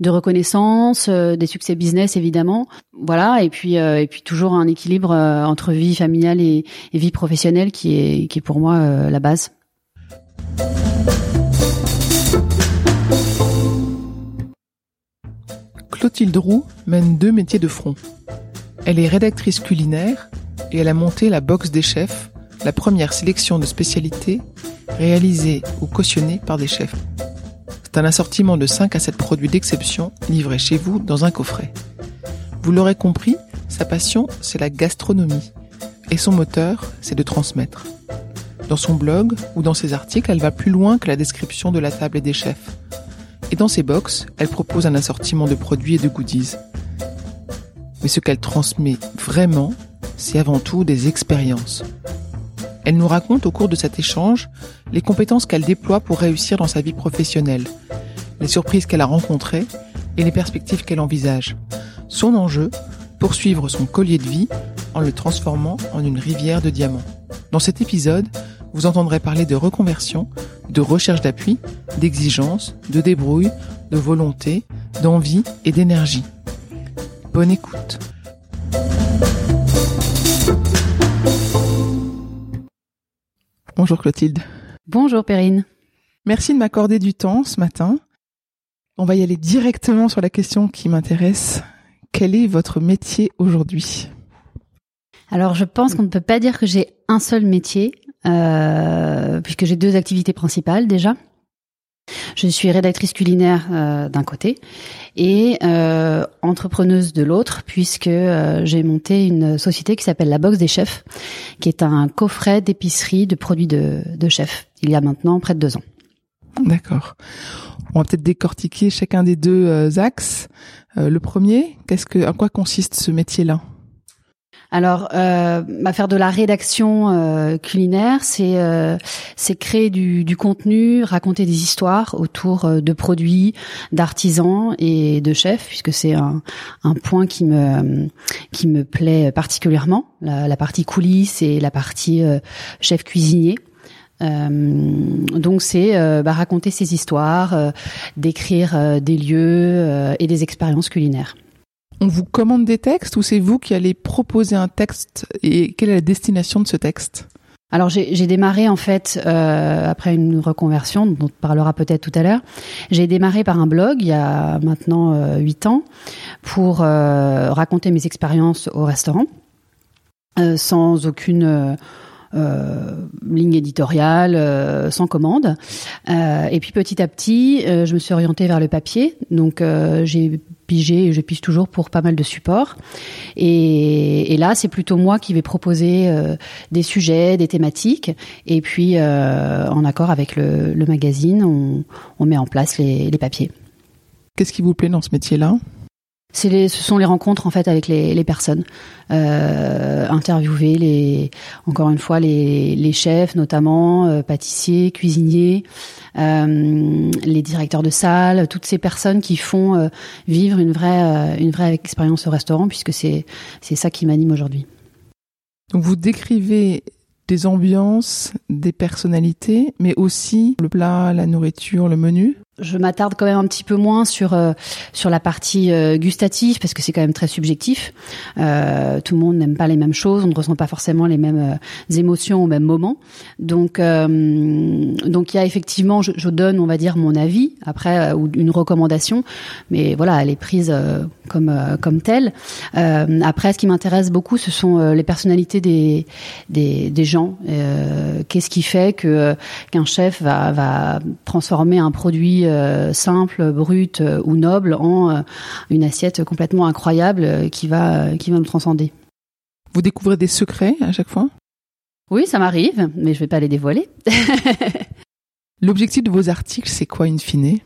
de reconnaissance, euh, des succès business évidemment, voilà, et puis euh, et puis toujours un équilibre entre vie familiale et, et, vie professionnelle qui est qui est pour moi la base. Clotilde Roux mène deux métiers de front. Elle est rédactrice culinaire et elle a monté la Box des chefs, la première sélection de spécialités réalisée ou cautionnée par des chefs. Un assortiment de 5 à 7 produits d'exception livrés chez vous dans un coffret. Vous l'aurez compris, sa passion, c'est la gastronomie. Et son moteur, c'est de transmettre. Dans son blog ou dans ses articles, elle va plus loin que la description de la table et des chefs. Et dans ses box, elle propose un assortiment de produits et de goodies. Mais ce qu'elle transmet vraiment, c'est avant tout des expériences. Elle nous raconte au cours de cet échange les compétences qu'elle déploie pour réussir dans sa vie professionnelle, les surprises qu'elle a rencontrées et les perspectives qu'elle envisage. Son enjeu, poursuivre son collier de vie en le transformant en une rivière de diamants. Dans cet épisode, vous entendrez parler de reconversion, de recherche d'appui, d'exigence, de débrouille, de volonté, d'envie et d'énergie. Bonne écoute. Bonjour Clotilde. Bonjour Perrine. Merci de m'accorder du temps ce matin. On va y aller directement sur la question qui m'intéresse. Quel est votre métier aujourd'hui? Alors je pense qu'on ne peut pas dire que j'ai un seul métier. Euh, puisque j'ai deux activités principales déjà. Je suis rédactrice culinaire euh, d'un côté et euh, entrepreneuse de l'autre, puisque j'ai monté une société qui s'appelle La Box des Chefs, qui est un coffret d'épicerie de produits de, de chefs. Il y a maintenant près de deux ans. D'accord. On va peut-être décortiquer chacun des deux axes. le premier, qu'est-ce que, à quoi consiste ce métier-là? Alors, euh, faire de la rédaction euh, culinaire, c'est euh, créer du, contenu, raconter des histoires autour euh, de produits, d'artisans et de chefs, puisque c'est un, point qui me plaît particulièrement, la, la partie coulisses et la partie chef cuisinier. Euh, donc c'est bah, raconter ces histoires, décrire des lieux et des expériences culinaires on vous commande des textes ou c'est vous qui allez proposer un texte et quelle est la destination de ce texte? Alors j'ai démarré en fait euh, après une reconversion dont on parlera peut-être tout à l'heure. J'ai démarré par un blog il y a maintenant huit ans pour euh, raconter mes expériences au restaurant euh, sans aucune ligne éditoriale, sans commande. et puis petit à petit, je me suis orientée vers le papier. Donc j'ai pigé je pige toujours pour pas mal de supports. Et, là, c'est plutôt moi qui vais proposer euh, des sujets, des thématiques. Et puis, euh, en accord avec le, magazine, on, met en place les, papiers. Qu'est-ce qui vous plaît dans ce métier-là? Ce sont les rencontres en fait avec les, personnes, euh, interviewer les, encore une fois les, chefs notamment, pâtissiers, cuisiniers, euh, les directeurs de salle, toutes ces personnes qui font euh, vivre une vraie, euh, une vraie expérience au restaurant, puisque c'est c'est ça qui m'anime aujourd'hui. Donc vous décrivez des ambiances, des personnalités, mais aussi le plat, la nourriture, le menu? Je m'attarde quand même un petit peu moins sur euh, sur la partie euh, gustative parce que c'est quand même très subjectif. Euh, tout le monde n'aime pas les mêmes choses, on ne ressent pas forcément les mêmes émotions au même moment. Donc donc il y a effectivement, je, je, donne, on va dire mon avis après ou une recommandation, mais voilà, elle est prise comme comme telle. après, ce qui m'intéresse beaucoup, ce sont les personnalités des des, des gens. Qu'est-ce qui fait que qu'un chef va va transformer un produit euh, simple, brute euh, ou noble en euh, une assiette complètement incroyable qui va qui va me transcender. Vous découvrez des secrets à chaque fois? Oui, ça m'arrive, mais je vais pas les dévoiler. L'objectif de vos articles, c'est quoi in fine?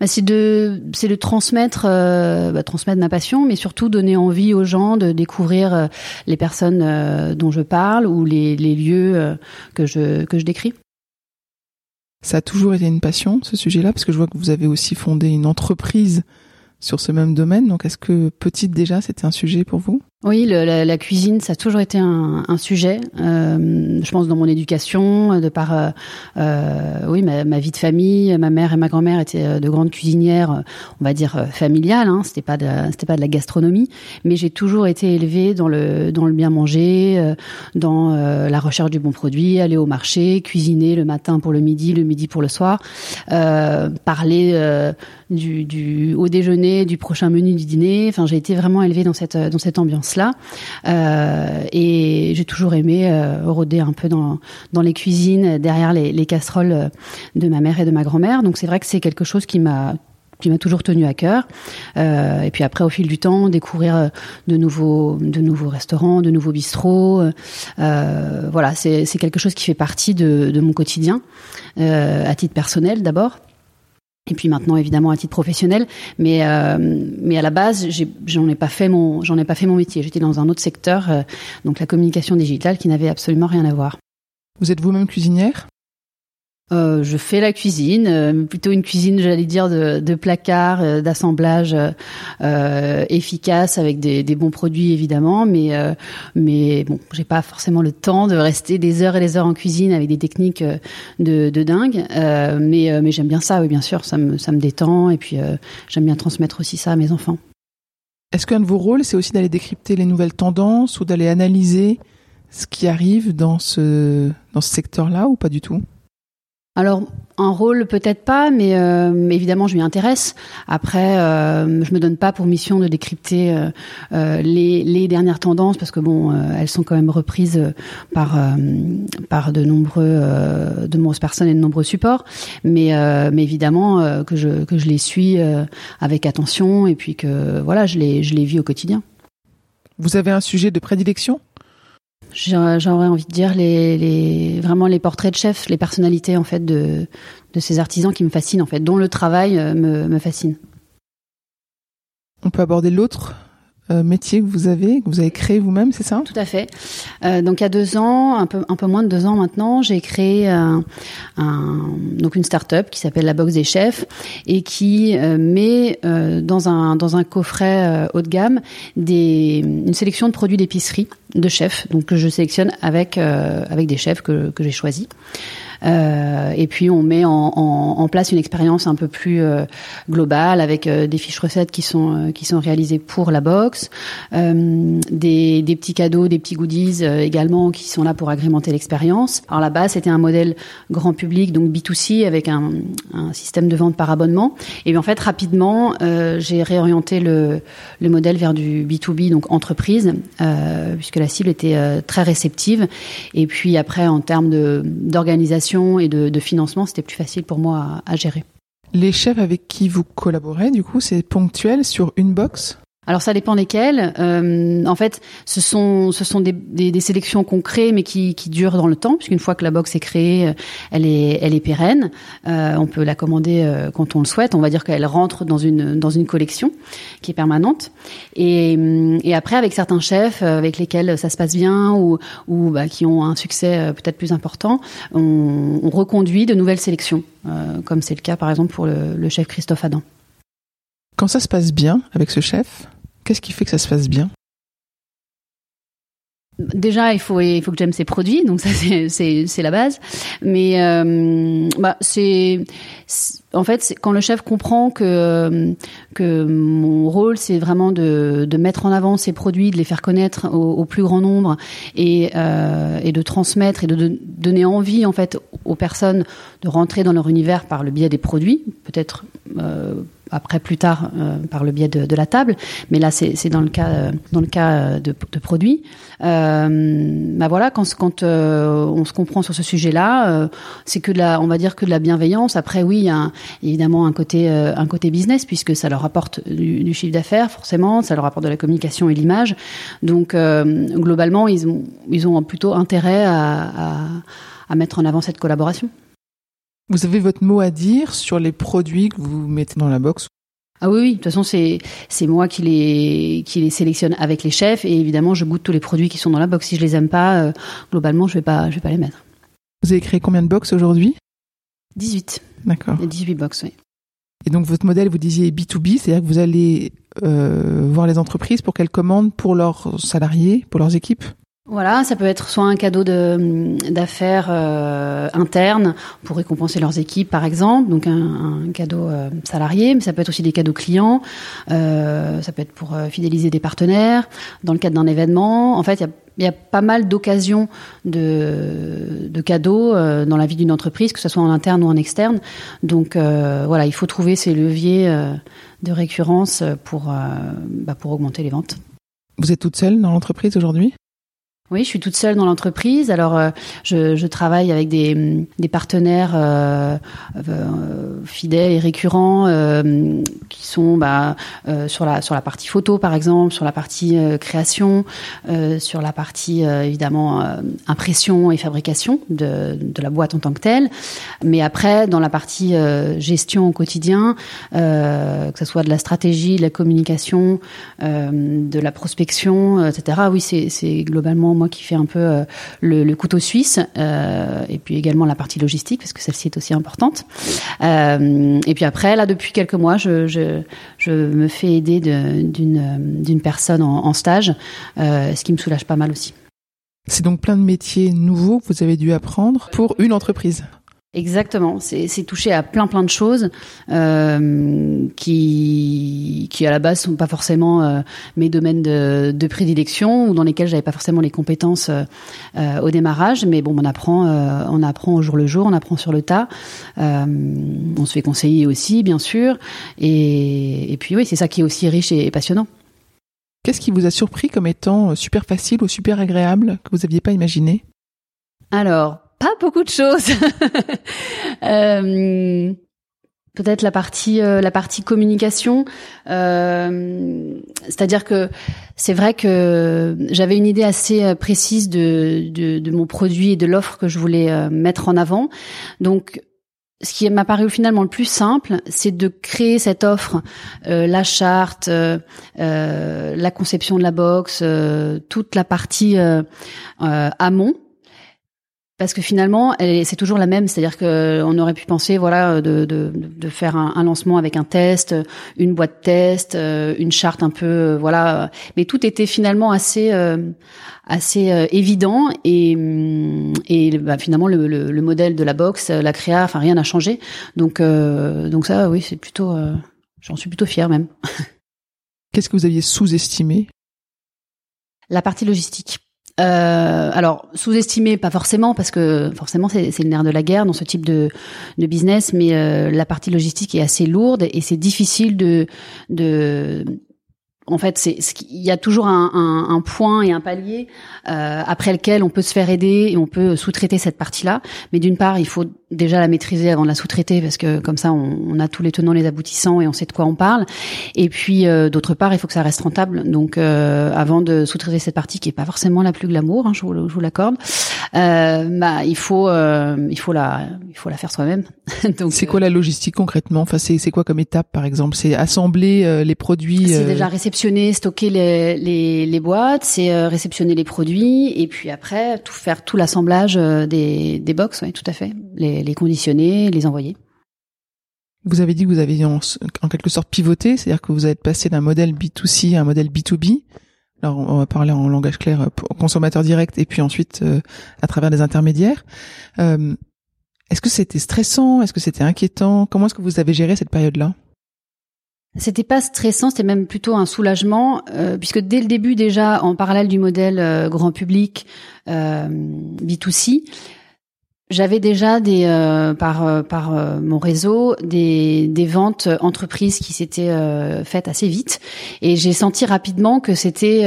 Bah, c'est de c'est de transmettre bah, transmettre ma passion mais surtout donner envie aux gens de découvrir les personnes dont je parle ou les, les lieux que je que je décris ça a toujours été une passion, ce sujet-là, parce que je vois que vous avez aussi fondé une entreprise sur ce même domaine. Donc, est-ce que petite déjà, c'était un sujet pour vous? Oui, le, la, cuisine, ça a toujours été un, sujet. Euh, je pense dans mon éducation, de par euh, euh, oui ma, vie de famille, ma mère et ma grand-mère étaient de grandes cuisinières, on va dire familiales. Hein, c'était pas de c'était pas de la gastronomie, mais j'ai toujours été élevée dans le dans le bien manger, dans la recherche du bon produit, aller au marché, cuisiner le matin pour le midi, le midi pour le soir, parler du, du au déjeuner, du prochain menu du dîner. Enfin, j'ai été vraiment élevée dans cette dans cette ambiance euh, et j'ai toujours aimé euh, rôder un peu dans, dans les cuisines, derrière les, les casseroles de ma mère et de ma grand-mère. Donc c'est vrai que c'est quelque chose qui m'a qui m'a toujours tenu à cœur. Euh, et puis après, au fil du temps, découvrir de nouveaux, de nouveaux restaurants, de nouveaux bistrots. Euh, voilà, c'est quelque chose qui fait partie de, mon quotidien, euh, à titre personnel d'abord. Et puis maintenant, évidemment, à titre professionnel, mais euh, mais à la base, j'en ai, pas fait mon j'en ai pas fait mon métier. J'étais dans un autre secteur, euh, donc la communication digitale, qui n'avait absolument rien à voir. Vous êtes vous-même cuisinière? Euh, je fais la cuisine, euh, plutôt une cuisine, j'allais dire, de, de placard, euh, d'assemblage efficace avec des, bons produits évidemment, mais mais bon, j'ai pas forcément le temps de rester des heures et des heures en cuisine avec des techniques de, de dingue, mais mais j'aime bien ça, oui bien sûr, ça me ça me détend. Et puis j'aime bien transmettre aussi ça à mes enfants. Est-ce qu'un de vos rôles, c'est aussi d'aller décrypter les nouvelles tendances ou d'aller analyser ce qui arrive dans ce dans ce secteur-là ou pas du tout? Alors un rôle peut-être pas, mais euh, évidemment je m'y intéresse. Après, euh, je me donne pas pour mission de décrypter euh, euh les, dernières tendances parce que bon, euh, elles sont quand même reprises par par de nombreux de nombreuses personnes et de nombreux supports. Mais mais évidemment que je que je les suis avec attention et puis que voilà, je les je les vis au quotidien. Vous avez un sujet de prédilection? J'aurais envie de dire vraiment les portraits de chefs, les personnalités en fait de, ces artisans qui me fascinent en fait, dont le travail euh, me, me fascine. On peut aborder l'autre? Métier que vous avez, que vous avez créé vous-même, c'est ça? Tout à fait. Euh, donc il y a deux ans, un peu un peu moins de deux ans maintenant, j'ai créé un, donc une start-up qui s'appelle la Box des chefs et qui euh, met euh, dans un dans un coffret haut de gamme des une sélection de produits d'épicerie de chefs, donc que je sélectionne avec avec des chefs que que j'ai choisis. Euh, et puis on met en, en, en place une expérience un peu plus euh, globale avec euh, des fiches recettes qui sont qui sont réalisées pour la box, des, des petits cadeaux, des petits goodies également qui sont là pour agrémenter l'expérience. Alors là-bas, c'était un modèle grand public, donc B2C avec un, un système de vente par abonnement. Et en fait, rapidement, j'ai réorienté le, le modèle vers du B2B, donc entreprise, puisque la cible était très réceptive. Et puis après, en termes d'organisation et de, financement, c'était plus facile pour moi à, à gérer. Les chefs avec qui vous collaborez, du coup, c'est ponctuel sur une box? Alors ça dépend desquels. Euh, en fait, ce sont ce sont des, des, des sélections qu'on crée, mais qui, qui durent dans le temps, puisqu'une fois que la box est créée, euh, elle est elle est pérenne. Euh, on peut la commander euh, quand on le souhaite. On va dire qu'elle rentre dans une dans une collection qui est permanente. Et, et après, avec certains chefs euh, avec lesquels ça se passe bien ou ou bah, qui ont un succès peut-être plus important, on, on, reconduit de nouvelles sélections, comme c'est le cas par exemple pour le, le chef Christophe Adam. Quand ça se passe bien avec ce chef, qu'est-ce qui fait que ça se passe bien? Déjà il faut il faut que j'aime ses produits donc ça c'est la base. Mais euh, bah c'est en fait quand le chef comprend que que mon rôle c'est vraiment de de mettre en avant ses produits de les faire connaître au, plus grand nombre et euh, et de transmettre et de, de, donner envie en fait aux personnes de rentrer dans leur univers par le biais des produits peut-être euh, après plus tard euh, par le biais de, de, la table, mais là c'est dans le cas euh, dans le cas euh, de, de produits. Euh, bah voilà, quand quand on se comprend sur ce sujet-là, c'est que de la, on va dire que de la bienveillance. Après oui, un, évidemment un côté un côté business puisque ça leur apporte du, du chiffre d'affaires forcément, ça leur apporte de la communication et l'image. Donc globalement, ils ont ils ont plutôt intérêt à, à, à mettre en avant cette collaboration. Vous avez votre mot à dire sur les produits que vous mettez dans la box? Ah oui, oui, de toute façon, c'est, c'est moi qui les, qui les sélectionne avec les chefs et évidemment, je goûte tous les produits qui sont dans la box. Si je les aime pas, euh, globalement, je vais pas, je vais pas les mettre. Vous avez créé combien de box aujourd'hui? 18. D'accord. 18 box, oui. Et donc, votre modèle, vous disiez B2B, c'est-à-dire que vous allez euh, voir les entreprises pour qu'elles commandent pour leurs salariés, pour leurs équipes? Voilà, ça peut être soit un cadeau d'affaires euh, interne pour récompenser leurs équipes, par exemple, donc un, un cadeau euh, salarié, mais ça peut être aussi des cadeaux clients, euh, ça peut être pour euh, fidéliser des partenaires, dans le cadre d'un événement. En fait, il y a, y a, pas mal d'occasions de, de, cadeaux euh, dans la vie d'une entreprise, que ce soit en interne ou en externe. Donc euh, voilà, il faut trouver ces leviers de récurrence pour, bah, pour augmenter les ventes. Vous êtes toute seule dans l'entreprise aujourd'hui? Oui, je suis toute seule dans l'entreprise. Alors, euh, je, je, travaille avec des, des partenaires euh, euh, fidèles et récurrents euh, qui sont bah, euh, sur la sur la partie photo, par exemple, sur la partie création, sur la partie évidemment impression et fabrication de, de la boîte en tant que telle. Mais après, dans la partie gestion au quotidien, que ce soit de la stratégie, de la communication, de la prospection, etc. Oui, c'est globalement qui fait un peu euh, le, couteau suisse, euh, et puis également la partie logistique, parce que celle-ci est aussi importante. Euh, et puis après, là, depuis quelques mois, je, me fais aider d'une personne en, stage, ce qui me soulage pas mal aussi. C'est donc plein de métiers nouveaux que vous avez dû apprendre pour une entreprise. Exactement, c'est touché à plein plein de choses euh, qui qui à la base sont pas forcément euh, mes domaines de, de, prédilection ou dans lesquels j'avais pas forcément les compétences euh, euh au démarrage, mais bon, on apprend euh, on apprend au jour le jour, on apprend sur le tas, euh, on se fait conseiller aussi bien sûr, et, et puis oui, c'est ça qui est aussi riche et, et passionnant. Qu'est-ce qui vous a surpris comme étant super facile ou super agréable que vous aviez pas imaginé? Alors pas beaucoup de choses. euh, Peut-être la partie euh, la partie communication, euh, c'est-à-dire que c'est vrai que j'avais une idée assez euh, précise de, de, de mon produit et de l'offre que je voulais mettre en avant. Donc ce qui m'a paru finalement le plus simple, c'est de créer cette offre, la charte, la conception de la box, toute la partie amont, parce que finalement, c'est toujours la même, c'est-à-dire qu'on aurait pu penser, voilà, de, de, de faire un, un, lancement avec un test, une boîte test, euh, une charte un peu, euh, voilà, mais tout était finalement assez euh, assez évident et et bah, finalement le, le, le, modèle de la box, la créa, enfin rien n'a changé, donc donc ça, oui, c'est plutôt, j'en suis plutôt fière même. Qu'est-ce que vous aviez sous-estimé? La partie logistique. Euh, alors sous-estimé, pas forcément, parce que forcément c'est le nerf de la guerre dans ce type de, business, mais euh, la partie logistique est assez lourde et c'est difficile de, de en fait, c'est il y a toujours un, un, un, point et un palier euh, après lequel on peut se faire aider et on peut sous-traiter cette partie-là. Mais d'une part, il faut déjà la maîtriser avant de la sous-traiter parce que comme ça, on, on, a tous les tenants, les aboutissants et on sait de quoi on parle. Et puis euh, d'autre part, il faut que ça reste rentable. Donc, euh, avant de sous-traiter cette partie qui est pas forcément la plus glamour, hein, je vous, je vous l'accorde, euh, bah il faut euh, il faut la il faut la faire soi-même. Donc c'est quoi la logistique concrètement? Enfin, c'est c'est quoi comme étape par exemple? C'est assembler les produits. C'est déjà réceptionner, stocker les, les, les boîtes, c'est euh, réceptionner les produits et puis après tout faire tout l'assemblage euh, des, des box, oui, tout à fait, les, les conditionner, les envoyer. Vous avez dit que vous avez en, en quelque sorte pivoté, c'est-à-dire que vous êtes passé d'un modèle B2C à un modèle B2B. Alors on va parler en langage clair, consommateur direct et puis ensuite à travers des intermédiaires. est-ce que c'était stressant? Est-ce que c'était inquiétant? Comment est-ce que vous avez géré cette période-là? C'était pas stressant, c'était même plutôt un soulagement, puisque dès le début déjà, en parallèle du modèle grand public B2C, j'avais déjà des euh, par euh, par euh, mon réseau des des ventes entreprises qui s'étaient faites assez vite et j'ai senti rapidement que c'était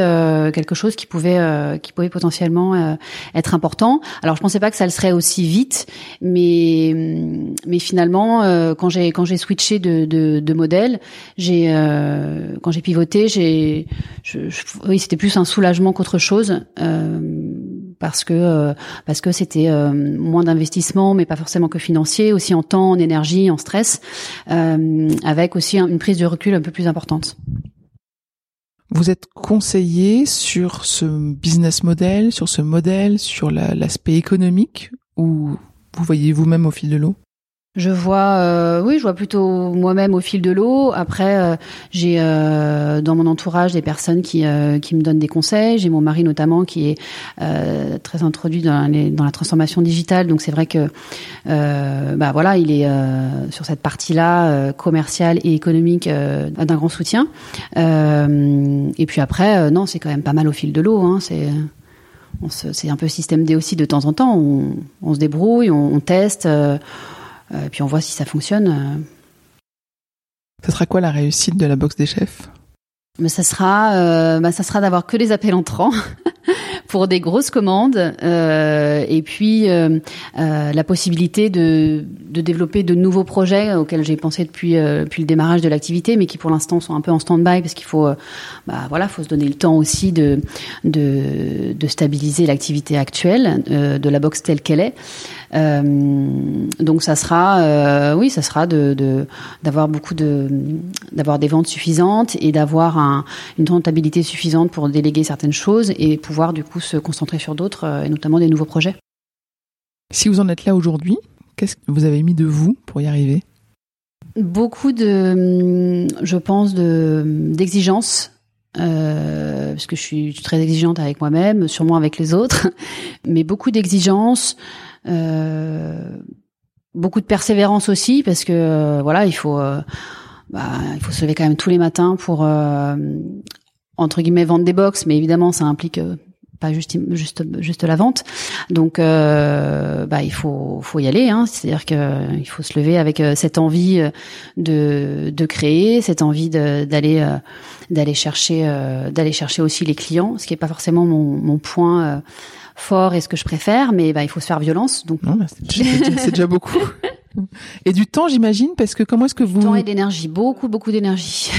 quelque chose qui pouvait qui pouvait potentiellement être important. Alors je pensais pas que ça le serait aussi vite, mais mais finalement quand j'ai quand j'ai switché de de, de modèle, j'ai quand j'ai pivoté, j'ai oui c'était plus un soulagement qu'autre chose parce que euh, parce que c'était euh, moins d'investissement, mais pas forcément que financier, aussi en temps, en énergie, en stress, euh, avec aussi une prise de recul un peu plus importante. Vous êtes conseillé sur ce business model, sur ce modèle, sur l'aspect économique, ou vous voyez vous-même au fil de l'eau? Je vois, euh, oui, je vois plutôt moi-même au fil de l'eau. Après, euh, j'ai euh, dans mon entourage des personnes qui qui me donnent des conseils. J'ai mon mari notamment qui est très introduit dans, dans la transformation digitale. Donc c'est vrai que, bah voilà, il est sur cette partie-là commerciale et économique d'un grand soutien. et puis après, non, c'est quand même pas mal au fil de l'eau. Hein, c'est c'est un peu système D aussi de temps en temps. On, on se débrouille, on, on teste. Euh, et puis on voit si ça fonctionne. Euh. Ce sera quoi la réussite de la boxe des chefs? Mais ça sera, euh, bah, ça sera d'avoir que les appels entrants pour des grosses commandes euh, et puis euh, euh, la possibilité de, de développer de nouveaux projets auxquels j'ai pensé depuis depuis le démarrage de l'activité, mais qui pour l'instant sont un peu en stand-by parce qu'il faut, bah, voilà, faut se donner le temps aussi de de, de stabiliser l'activité actuelle de la boxe telle qu'elle est. donc ça sera, oui, ça sera de d'avoir beaucoup de d'avoir des ventes suffisantes et d'avoir une rentabilité suffisante pour déléguer certaines choses et pouvoir du coup se concentrer sur d'autres euh, et notamment des nouveaux projets. Si vous en êtes là aujourd'hui, qu'est-ce que vous avez mis de vous pour y arriver? Beaucoup de, je pense, d'exigences euh, parce que je suis très exigeante avec moi-même, sûrement avec les autres, mais beaucoup d'exigences, euh, beaucoup de persévérance aussi, parce que voilà, il faut bah, il faut se lever quand même tous les matins pour euh, entre guillemets vendre des box, mais évidemment ça implique euh, pas juste juste juste la vente. Donc euh, bah il faut faut y aller hein. c'est-à-dire que il faut se lever avec cette envie de de créer, cette envie d'aller d'aller chercher d'aller chercher aussi les clients, ce qui est pas forcément mon mon point fort et ce que je préfère, mais bah il faut se faire violence. Donc c'est déjà, déjà beaucoup. Et du temps, j'imagine, parce que comment est-ce que vous... Du temps et d'énergie, beaucoup, beaucoup d'énergie.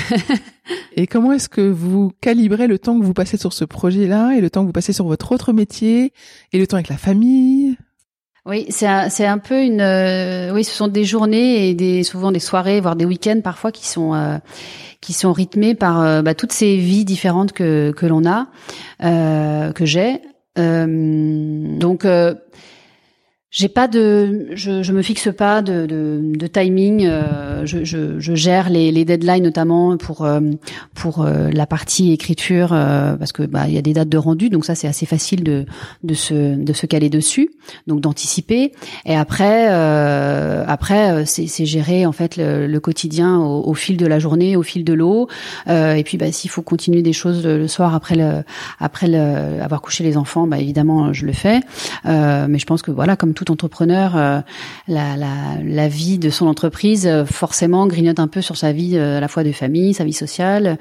et comment est-ce que vous calibrez le temps que vous passez sur ce projet-là et le temps que vous passez sur votre autre métier et le temps avec la famille? Oui, c'est un, c'est un peu une. Euh, oui, ce sont des journées et des souvent des soirées, voire des week-ends parfois qui sont euh, qui sont rythmés par euh, bah, toutes ces vies différentes que que l'on a, que j'ai. donc j'ai pas de, je, je me fixe pas de, de, de timing. Euh, je, je, je, gère les, les deadlines notamment pour euh, pour euh, la partie écriture parce que bah il y a des dates de rendu, donc ça c'est assez facile de de se de se caler dessus, donc d'anticiper. Et après après c'est, c'est gérer en fait le, le quotidien au, au, fil de la journée, au fil de l'eau. et puis bah s'il faut continuer des choses le, soir après le après le, avoir couché les enfants, bah évidemment je le fais. mais je pense que voilà comme tout entrepreneur, euh, la, la, vie de son entreprise euh, forcément grignote un peu sur sa vie euh, à la fois de famille, sa vie sociale.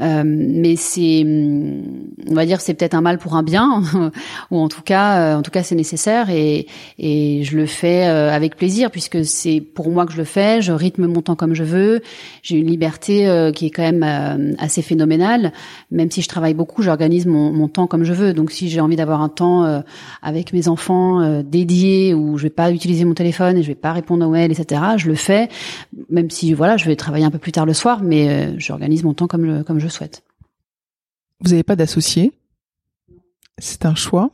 Euh, mais c'est, hum, on va dire, c'est peut-être un mal pour un bien, ou en tout cas, euh, en tout cas, c'est nécessaire et, et je le fais euh, avec plaisir puisque c'est pour moi que je le fais. Je rythme mon temps comme je veux. J'ai une liberté qui est quand même assez phénoménale. Même si je travaille beaucoup, j'organise mon, mon temps comme je veux. Donc, si j'ai envie d'avoir un temps avec mes enfants dédié où je vais pas utiliser mon téléphone et je vais pas répondre aux mails, etc., je le fais. Même si voilà, je vais travailler un peu plus tard le soir, mais j'organise mon temps comme comme je je souhaite. Vous n'avez pas d'associé C'est un choix?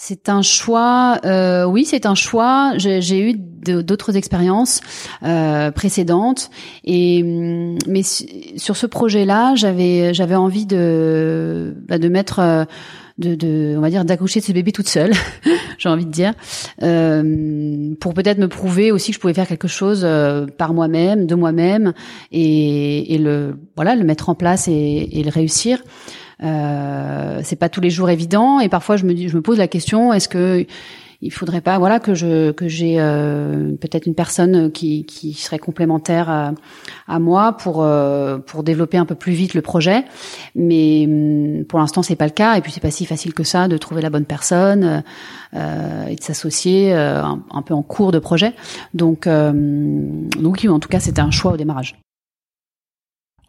C'est un choix, euh, oui, c'est un choix. J'ai eu d'autres expériences euh, précédentes, et mm, mais sur ce projet-là, j'avais j'avais envie de bah, de mettre euh, de, de, on va dire d'accoucher de ce bébé toute seule, j'ai envie de dire, euh, pour peut-être me prouver aussi que je pouvais faire quelque chose euh, par moi-même, de moi-même, et, et, le voilà le mettre en place et, et le réussir. Euh, c'est pas tous les jours évident et parfois je me je me pose la question est-ce que il faudrait pas voilà que je que j'ai euh, peut-être une personne qui, qui serait complémentaire à, à moi pour euh, pour développer un peu plus vite le projet. Mais hum, pour l'instant c'est pas le cas. Et puis c'est pas si facile que ça de trouver la bonne personne euh, et de s'associer euh, un, un, peu en cours de projet. Donc donc en tout cas c'était un choix au démarrage.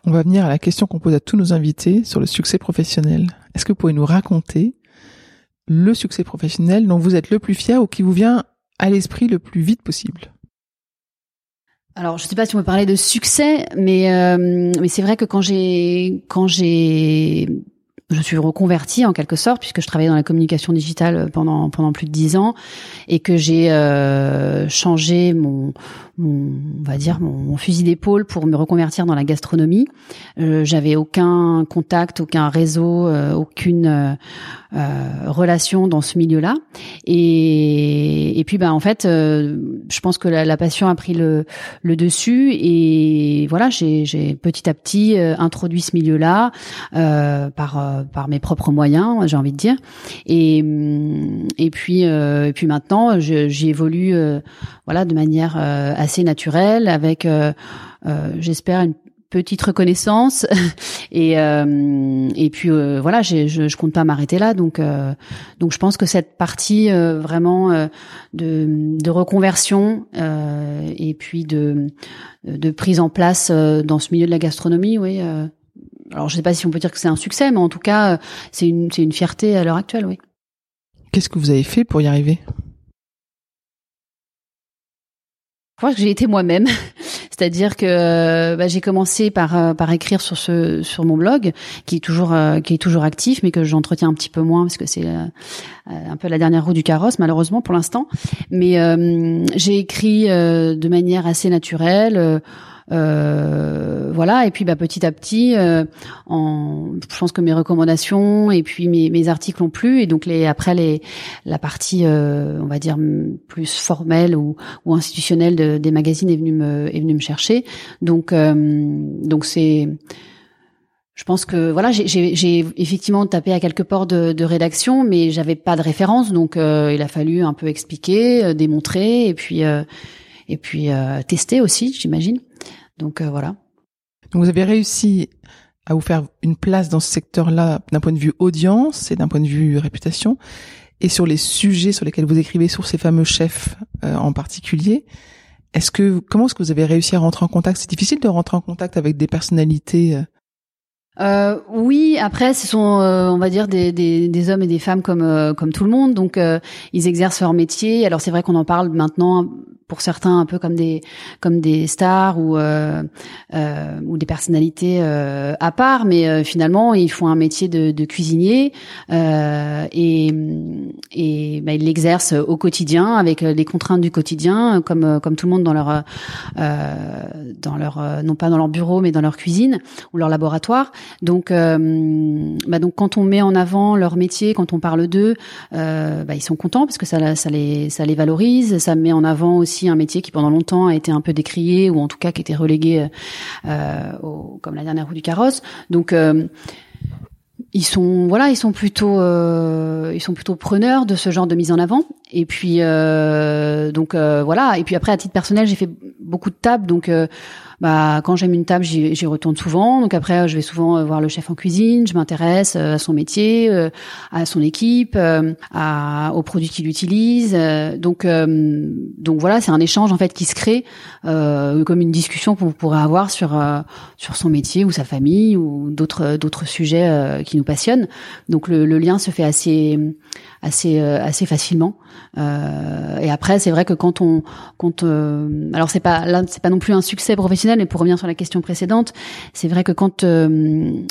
On va venir à la question qu'on pose à tous nos invités sur le succès professionnel. Est-ce que vous pouvez nous raconter le succès professionnel dont vous êtes le plus fier ou qui vous vient à l'esprit le plus vite possible. Alors, je ne sais pas si on peut parler de succès, mais euh, mais c'est vrai que quand j'ai quand j'ai je suis reconvertie en quelque sorte puisque je travaillais dans la communication digitale pendant pendant plus de dix ans et que j'ai euh, changé mon, mon on va dire mon, fusil d'épaule pour me reconvertir dans la gastronomie. Euh, J'avais aucun contact, aucun réseau, euh, aucune euh, euh, relation dans ce milieu-là. Et, et puis, ben en fait, euh, je pense que la, la, passion a pris le, le dessus. Et voilà, j'ai petit à petit euh, introduit ce milieu-là par par mes propres moyens, j'ai envie de dire. Et et puis et puis maintenant, j'y évolue voilà de manière assez naturelle avec j'espère une petite reconnaissance. Et euh, et puis euh, voilà je, je compte pas m'arrêter là. Donc euh, donc je pense que cette partie vraiment de, de reconversion et puis de de prise en place dans ce milieu de la gastronomie oui alors je sais pas si on peut dire que c'est un succès mais en tout cas c'est une c'est une fierté à l'heure actuelle oui. Qu'est-ce que vous avez fait pour y arriver? Crois que j'ai été moi-même c'est-à-dire que euh, bah, j'ai commencé par euh, par écrire sur ce sur mon blog qui est toujours euh, qui est toujours actif, mais que j'entretiens un petit peu moins parce que c'est un peu la dernière roue du carrosse malheureusement pour l'instant. Mais j'ai écrit de manière assez naturelle euh, voilà. Et puis bah, petit à petit, euh, en, je pense que mes recommandations et puis mes, mes articles ont plu. Et donc les après les la partie, euh, on va dire plus formelle ou, ou institutionnelle de, des magazines est venue me est venue me chercher. Donc donc c'est je pense que voilà, j'ai effectivement tapé à quelques ports de, de rédaction, mais j'avais pas de référence, donc euh, il a fallu un peu expliquer, démontrer, et puis euh, et puis tester aussi, j'imagine. Donc euh, voilà. Donc vous avez réussi à vous faire une place dans ce secteur-là d'un point de vue audience et d'un point de vue réputation, et sur les sujets sur lesquels vous écrivez, sur ces fameux chefs euh, en particulier. Est-ce que comment est-ce que vous avez réussi à rentrer en contact? C'est difficile de rentrer en contact avec des personnalités. Euh, euh oui, après, ce sont, on va dire, des, des, des, hommes et des femmes comme comme tout le monde, donc ils exercent leur métier. Alors c'est vrai qu'on en parle maintenant pour certains un peu comme des comme des stars ou euh, euh, ou des personnalités euh, à part, mais euh, finalement ils font un métier de, de cuisinier euh, et et bah, ils l'exercent au quotidien avec les contraintes du quotidien, comme comme tout le monde dans leur dans leur non pas dans leur bureau mais dans leur cuisine ou leur laboratoire. Donc bah, donc quand on met en avant leur métier, quand on parle d'eux, bah, ils sont contents parce que ça ça les ça les valorise, ça met en avant aussi un métier qui pendant longtemps a été un peu décrié ou en tout cas qui était relégué euh, au, comme la dernière roue du carrosse. Donc euh, ils sont voilà ils sont plutôt euh, ils sont plutôt preneurs de ce genre de mise en avant. Et puis euh, donc euh, voilà. Et puis après à titre personnel j'ai fait beaucoup de tables. Donc euh, bah quand j'aime une table, j'y retourne souvent. Donc après, je vais souvent euh, voir le chef en cuisine, je m'intéresse euh, à son métier, euh, à son équipe, à, aux produits qu'il utilise. Donc donc voilà, c'est un échange en fait qui se crée comme une discussion qu'on pourrait avoir sur sur son métier ou sa famille ou d'autres d'autres sujets qui nous passionnent. Donc le, le lien se fait assez assez euh, assez facilement. Euh, et après, c'est vrai que quand on quand euh, alors c'est pas là c'est pas non plus un succès professionnel professionnelle. Mais pour revenir sur la question précédente, c'est vrai que quand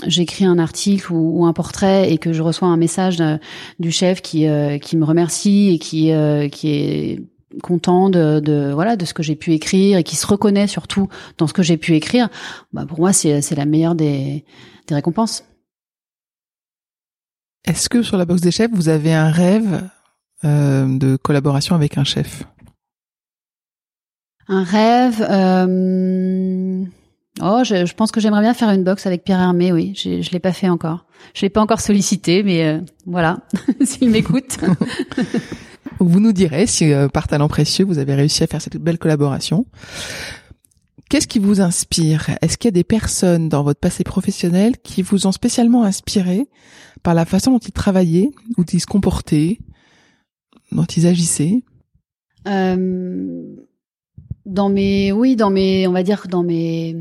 j'écris un article ou, un portrait et que je reçois un message du chef qui qui me remercie et qui qui est content de, de, voilà de ce que j'ai pu écrire et qui se reconnaît surtout dans ce que j'ai pu écrire, bah pour moi c'est c'est la meilleure des des récompenses. Est-ce que sur la boxe des chefs vous avez un rêve euh, de collaboration avec un chef? Un rêve. Euh... Oh, je, je, pense que j'aimerais bien faire une boxe avec Pierre Hermé. Oui, je, je l'ai pas fait encore. Je l'ai pas encore sollicité, mais euh, voilà, s'il m'écoute. Vous nous direz si euh, par talent précieux vous avez réussi à faire cette belle collaboration. Qu'est-ce qui vous inspire? Est-ce qu'il y a des personnes dans votre passé professionnel qui vous ont spécialement inspiré par la façon dont ils travaillaient, dont ils se comportaient, dont ils agissaient? Euh, dans mes oui dans mes on va dire dans mes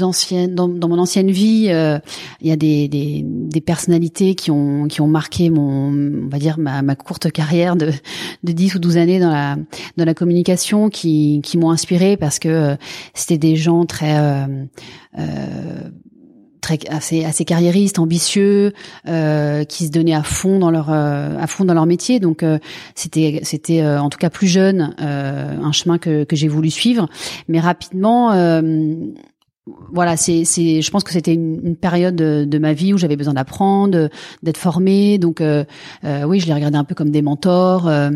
anciennes dans, mon ancienne vie euh, il y a des, des, des personnalités qui ont qui ont marqué mon on va dire ma, ma courte carrière de de 10 ou 12 années dans la dans la communication qui qui m'ont inspiré parce que euh, c'était des gens très euh, euh assez assez carriéristes, ambitieux, euh, qui se donnaient à fond dans leur euh, à fond dans leur métier. Donc euh, c'était c'était en tout cas plus jeune un chemin que que j'ai voulu suivre, mais rapidement voilà, c'est, c'est, je pense que c'était une, une période de, de, ma vie où j'avais besoin d'apprendre, d'être formée. Donc, euh, euh, oui, je les regardais un peu comme des mentors euh,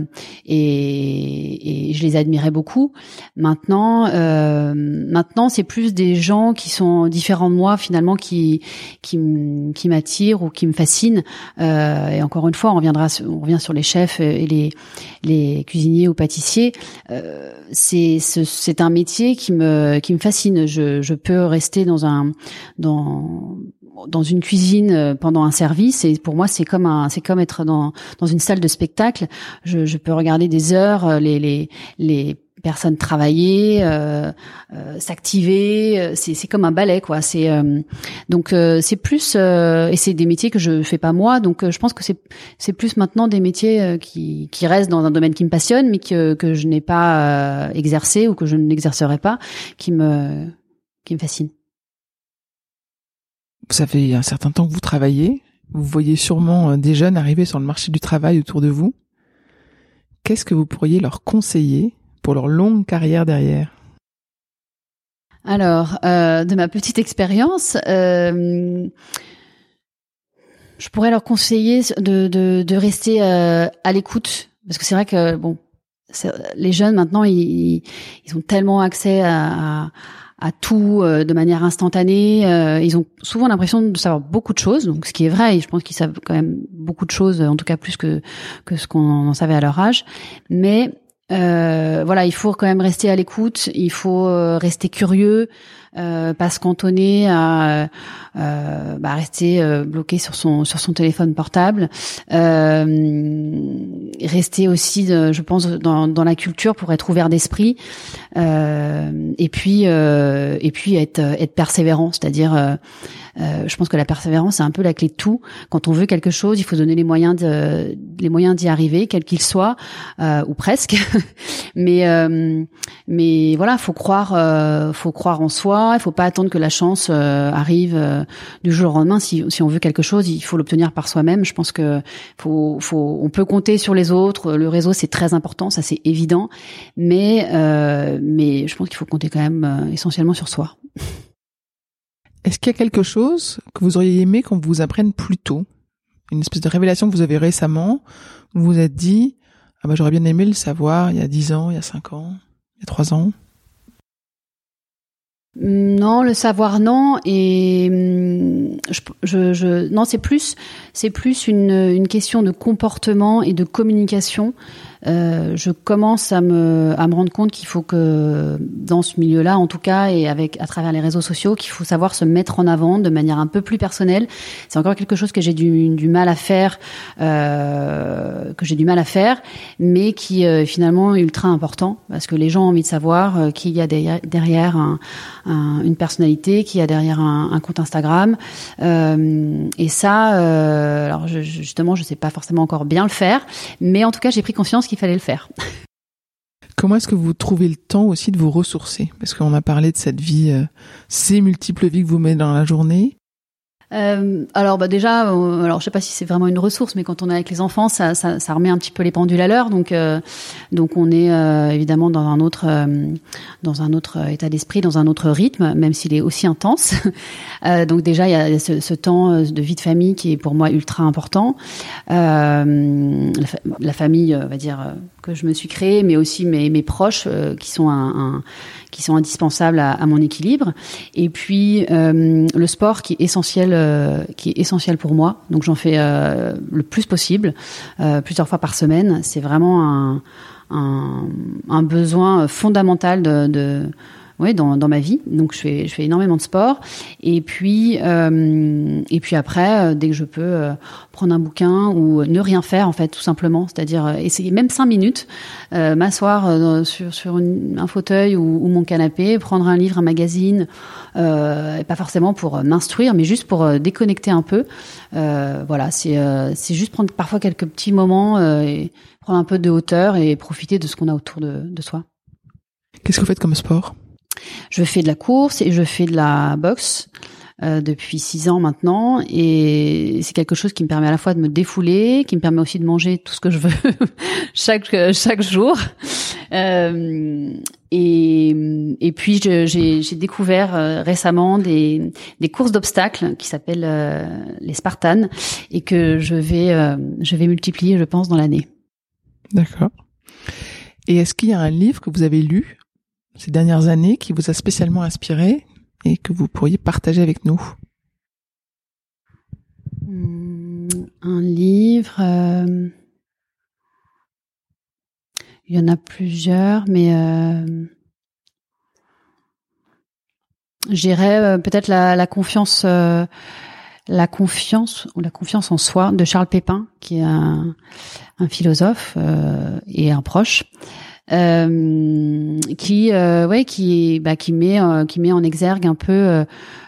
et, et, je les admirais beaucoup. Maintenant, euh, maintenant, c'est plus des gens qui sont différents de moi finalement, qui qui, qui m'attirent ou qui me fascinent. Euh, et encore une fois, on reviendra, on revient sur les chefs et les les cuisiniers ou pâtissiers. c'est, c'est un métier qui me qui me fascine. Je, je peux rester dans un dans dans une cuisine euh, pendant un service et pour moi c'est comme un c'est comme être dans dans une salle de spectacle je, je peux regarder des heures euh, les les les personnes travailler, euh, euh, s'activer. C'est, c'est comme un ballet, quoi. C'est donc c'est plus et c'est des métiers que je fais pas moi. Donc je pense que c'est c'est plus maintenant des métiers qui qui restent dans un domaine qui me passionne, mais que que je n'ai pas exercé ou que je n'exercerai pas, qui me qui me fascine. Vous savez un certain temps que vous travaillez. Vous voyez sûrement euh, des jeunes arriver sur le marché du travail autour de vous. Qu'est-ce que vous pourriez leur conseiller pour leur longue carrière derrière? Alors, euh, de ma petite expérience, euh, je pourrais leur conseiller de, de, de rester à l'écoute. Parce que c'est vrai que, bon, les jeunes maintenant, ils, ils ont tellement accès à à tout euh, de manière instantanée. Euh, ils ont souvent l'impression de savoir beaucoup de choses, donc ce qui est vrai. Je pense qu'ils savent quand même beaucoup de choses, en tout cas plus que que ce qu'on en savait à leur âge. Mais euh, voilà, il faut quand même rester à l'écoute, il faut rester curieux, euh, pas se cantonner à euh, bah, rester euh, bloqué sur son sur son téléphone portable, euh, rester aussi, je pense, dans, dans la culture pour être ouvert d'esprit, et puis et puis être être persévérant, c'est-à-dire je pense que la persévérance c'est un peu la clé de tout. Quand on veut quelque chose, il faut donner les moyens les moyens d'y arriver, quel qu'il soit, ou presque. mais mais voilà, faut croire, faut croire en soi il faut pas attendre que la chance euh, arrive euh, du jour au lendemain. Si, on veut quelque chose, il faut l'obtenir par soi-même. Je pense que on peut compter sur les autres. Le réseau c'est très important, ça c'est évident. Mais, euh, je pense qu'il faut compter quand même essentiellement sur soi. Est-ce qu'il y a quelque chose que vous auriez aimé qu'on vous apprenne plus tôt? Une espèce de révélation que vous avez récemment, vous vous êtes dit, ah bah j'aurais bien aimé le savoir il y a 10 ans, il y a 5 ans, il y a 3 ans? Non, le savoir non. Et hum, je, je, non c'est plus c'est plus une, une question de comportement et de communication euh, je commence à me, à me rendre compte qu'il faut que dans ce milieu-là, en tout cas, et avec à travers les réseaux sociaux, qu'il faut savoir se mettre en avant de manière un peu plus personnelle. C'est encore quelque chose que j'ai du, du mal à faire, euh, que j'ai du mal à faire, mais qui euh, finalement est ultra important parce que les gens ont envie de savoir euh, qu'il y a derrière, un, un, une personnalité, qu'il y a derrière un, un compte Instagram. Euh, et ça, alors je, justement, je sais pas forcément encore bien le faire, mais en tout cas, j'ai pris conscience qu'il fallait le faire. Comment est-ce que vous trouvez le temps aussi de vous ressourcer? Parce qu'on a parlé de cette vie, euh, ces multiples vies que vous mettez dans la journée. Euh, alors bah déjà, euh, alors je sais pas si c'est vraiment une ressource, mais quand on est avec les enfants, ça, ça, ça remet un petit peu les pendules à l'heure. Donc euh, donc on est euh, évidemment dans un autre euh, dans un autre état d'esprit, dans un autre rythme, même s'il est aussi intense. donc déjà il y a ce, ce, temps de vie de famille qui est pour moi ultra important. La, la, famille, on va dire que je me suis créée, mais aussi mes, mes proches qui sont un, un qui sont indispensables à, à, mon équilibre. Et puis euh, le sport qui est essentiel, euh, qui est essentiel pour moi. Donc j'en fais euh, le plus possible, euh, plusieurs fois par semaine. C'est vraiment un, un, un, besoin fondamental de, de oui, dans, dans ma vie. Donc je fais, je fais énormément de sport. Et puis, euh, et puis après, euh, dès que je peux euh, prendre un bouquin ou ne rien faire en fait, tout simplement, c'est-à-dire euh, essayer même cinq minutes, euh, m'asseoir sur sur une, un fauteuil ou, ou, mon canapé, prendre un livre, un magazine, et pas forcément pour m'instruire, mais juste pour déconnecter un peu. voilà, c'est c'est juste prendre parfois quelques petits moments et prendre un peu de hauteur et profiter de ce qu'on a autour de, de soi. Qu'est-ce que vous faites comme sport? Je fais de la course et je fais de la boxe. Euh, depuis six ans maintenant et c'est quelque chose qui me permet à la fois de me défouler, qui me permet aussi de manger tout ce que je veux chaque chaque jour. Euh, et, et puis j'ai découvert euh, récemment des, des courses d'obstacles qui s'appellent euh, les Spartans et que je vais euh, je vais multiplier je pense dans l'année. D'accord. Et est-ce qu'il y a un livre que vous avez lu ces dernières années qui vous a spécialement inspiré et que vous pourriez partager avec nous hmm, Un livre. Euh... Il y en a plusieurs, mais euh... j'irais euh, peut-être la, confiance, la confiance ou la confiance en soi de Charles Pépin, qui est un, philosophe et un proche euh, qui euh, ouais qui bah, qui met euh, qui met en exergue un peu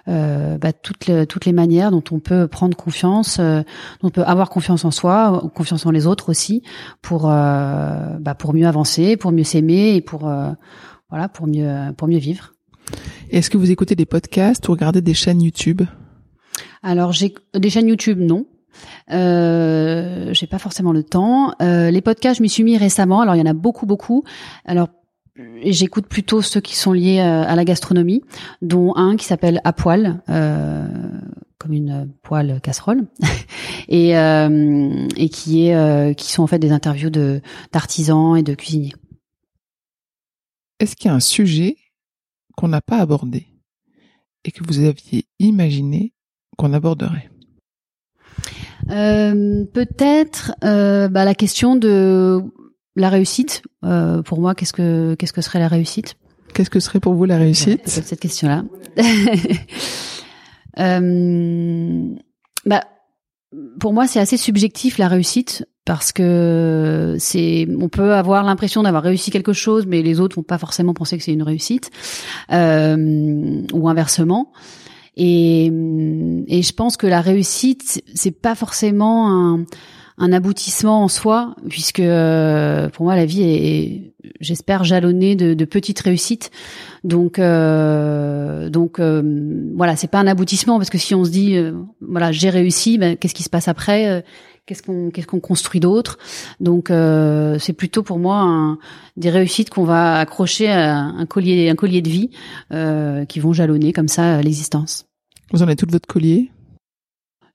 euh, bah, toutes les, toutes les manières dont on peut prendre confiance, dont on peut avoir confiance en soi, confiance en les autres aussi, pour bah, pour mieux avancer, pour mieux s'aimer et pour voilà pour mieux pour mieux vivre. Est-ce que vous écoutez des podcasts ou regardez des chaînes YouTube? Alors j'ai des chaînes YouTube non. Euh, j'ai pas forcément le temps. Euh, les podcasts, je m'y suis mis récemment. Alors il y en a beaucoup, beaucoup. Alors j'écoute plutôt ceux qui sont liés euh, à la gastronomie, dont un qui s'appelle À poil. Euh, comme une poêle casserole et qui sont en fait des interviews d'artisans et de cuisiniers. Est-ce qu'il y a un sujet qu'on n'a pas abordé et que vous aviez imaginé qu'on aborderait? Peut-être euh, bah, la question de la réussite. Euh, pour moi, qu'est-ce que qu'est-ce que serait la réussite? Qu'est-ce que serait pour vous la réussite? ouais, Cette question-là. euh, bah, pour moi, c'est assez subjectif la réussite parce que c'est, on peut avoir l'impression d'avoir réussi quelque chose, mais les autres vont pas forcément penser que c'est une réussite, euh, ou inversement. Et, et je pense que la réussite, c'est pas forcément un, un, aboutissement en soi, puisque euh, pour moi la vie est, j'espère, jalonnée de, de, petites réussites. Donc, euh, donc euh, voilà, c'est pas un aboutissement parce que si on se dit, euh, voilà, j'ai réussi, ben, qu'est-ce qui se passe après euh, Qu'est-ce qu'on qu'est-ce qu'on construit d'autre Donc euh, c'est plutôt pour moi un, des réussites qu'on va accrocher à un collier un collier de vie euh, qui vont jalonner comme ça l'existence. Vous en avez tout votre collier?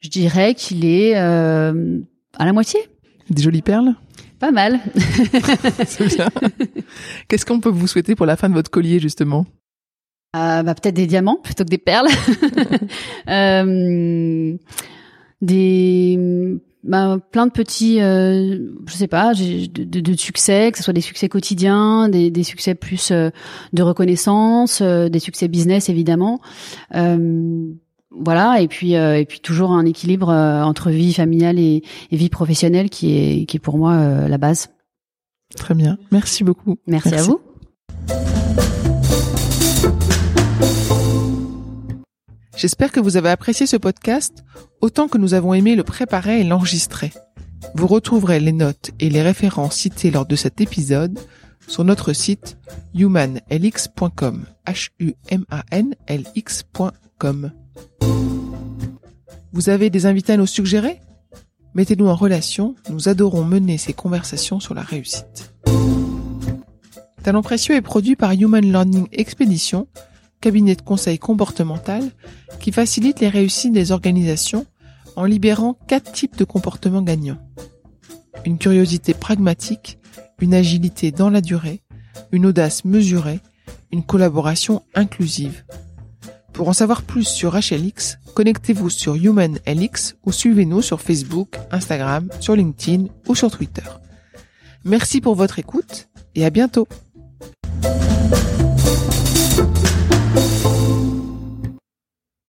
Je dirais qu'il est euh, à la moitié. Des jolies perles? Pas mal. C'est bien. Qu'est-ce qu'on peut vous souhaiter pour la fin de votre collier, justement? Euh, bah, Peut-être des diamants plutôt que des perles. euh, des bah, plein de petits, euh, je sais pas, de, de, de, succès, que ce soit des succès quotidiens, des, des succès plus euh, de reconnaissance, euh, des succès business évidemment. Euh, voilà, et puis euh, et puis toujours un équilibre euh, entre vie familiale et, et, vie professionnelle qui est qui est pour moi euh, la base. Très bien, merci beaucoup. Merci, merci. à vous. J'espère que vous avez apprécié ce podcast autant que nous avons aimé le préparer et l'enregistrer. Vous retrouverez les notes et les références citées lors de cet épisode sur notre site humanlx.com. Vous avez des invités à nous suggérer? Mettez-nous en relation, nous adorons mener ces conversations sur la réussite. Talent précieux est produit par Human Learning Expedition, cabinet de conseil comportemental qui facilite les réussites des organisations en libérant quatre types de comportements gagnants. Une curiosité pragmatique, une agilité dans la durée, une audace mesurée, une collaboration inclusive. Pour en savoir plus sur HLX, connectez-vous sur HumanLX ou suivez-nous sur Facebook, Instagram, sur LinkedIn ou sur Twitter. Merci pour votre écoute et à bientôt